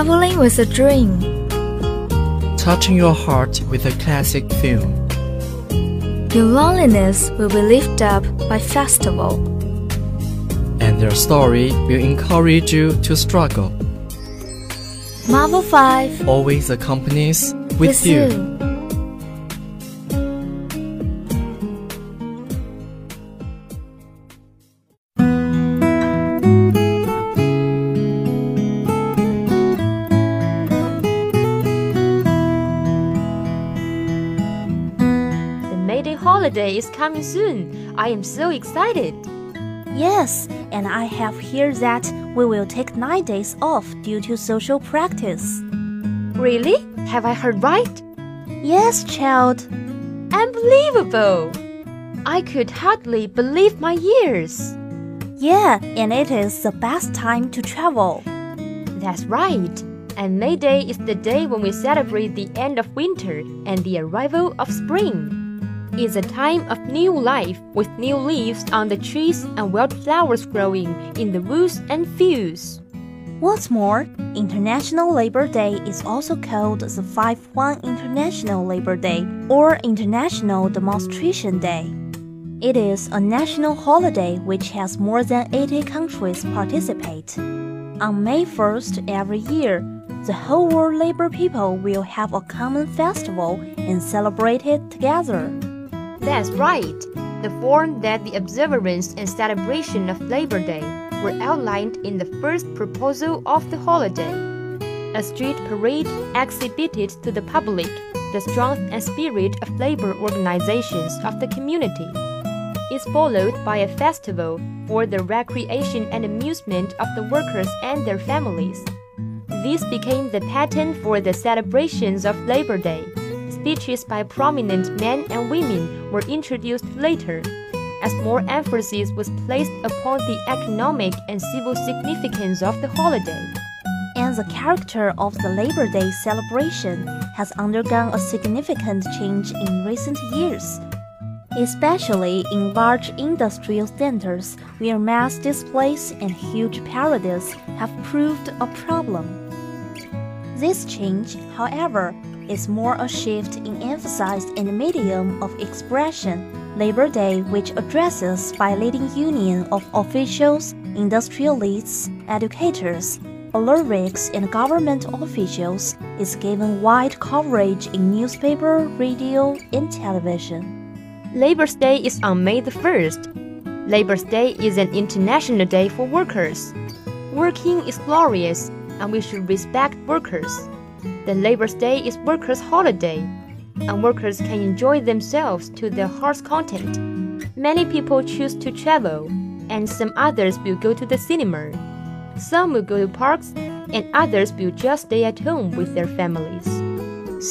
Traveling with a dream. touching your heart with a classic film. Your loneliness will be lifted up by festival. And their story will encourage you to struggle. Marvel 5 Always accompanies with, you. The May Day holiday is coming soon. I am so excited. Yes, and I have heard that we will take nine days off due to social practice. Really? Have I heard right? Yes, child. Unbelievable! I could hardly believe my ears. Yeah, and it is the best time to travel. That's right. And May Day is the day when we celebrate the end of winter and the arrival of spring. It's a time of new life with new leaves on the trees and wildflowers growing in the woods and fields. What's more, International Labor Day is also called the 5 1 International Labor Day or International Demonstration Day. It is a national holiday which has more than 80 countries participate. On May 1st every year, the whole world labor people will have a common festival and celebrate it together. That's right. The form that the observance and celebration of Labor Day were outlined in the first proposal of the holiday. A street parade exhibited to the public the strength and spirit of labor organizations of the community. Is followed by a festival for the recreation and amusement of the workers and their families. This became the pattern for the celebrations of Labor Day. Speeches by prominent men and women were introduced later, as more emphasis was placed upon the economic and civil significance of the holiday. and the character of the Labor Day celebration has undergone a significant change in recent years, especially in large industrial centers where mass displays and huge parades have proved a problem. This change, however, is more a shift in emphasis in the medium of expression. Labor Day, which addresses by leading union of officials, industrialists, educators, lyrics, and government officials, is given wide coverage in newspaper, radio, and television. Labor's Day is on May the 1st. Labor's Day is an international day for workers. Working is glorious, and we should respect workers. The Labor's Day is workers' holiday, and workers can enjoy themselves to their heart's content. Many people choose to travel, and some others will go to the cinema. Some will go to parks, and others will just stay at home with their families.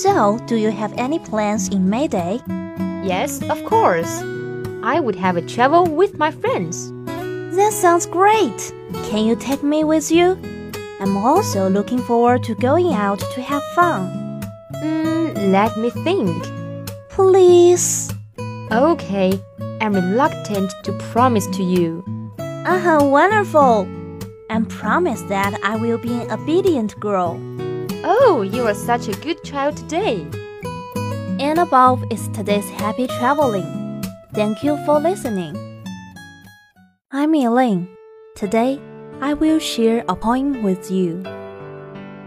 So, do you have any plans in May Day? Yes, of course. I would have a travel with my friends. That sounds great! Can you take me with you? I'm also looking forward to going out to have fun. Mm, let me think. Please. Okay, I'm reluctant to promise to you. Uh huh, wonderful. And promise that I will be an obedient girl. Oh, you are such a good child today. And above is today's happy traveling. Thank you for listening. I'm Elaine. Today, I will share a poem with you.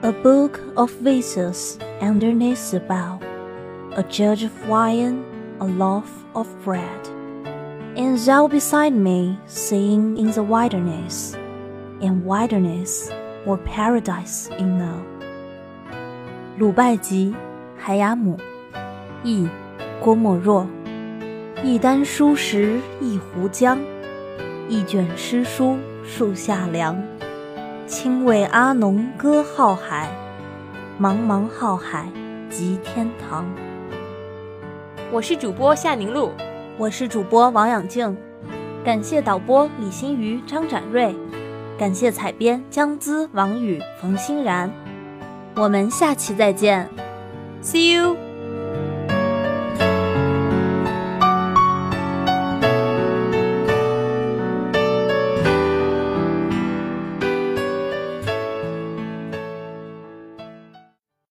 A book of verses underneath the bough, a jug of wine, a loaf of bread. And thou beside me, singing in the wilderness, and wilderness or paradise in now. 鲁拜集，海雅姆，译郭沫若。一箪书食一壶浆，一卷诗书树下凉。轻为阿农歌浩海，茫茫浩海即天堂。我是主播夏宁露，我是主播王养静，感谢导播李新瑜、张展瑞，感谢采编江姿、王宇、冯欣然。我们下期再见。See you.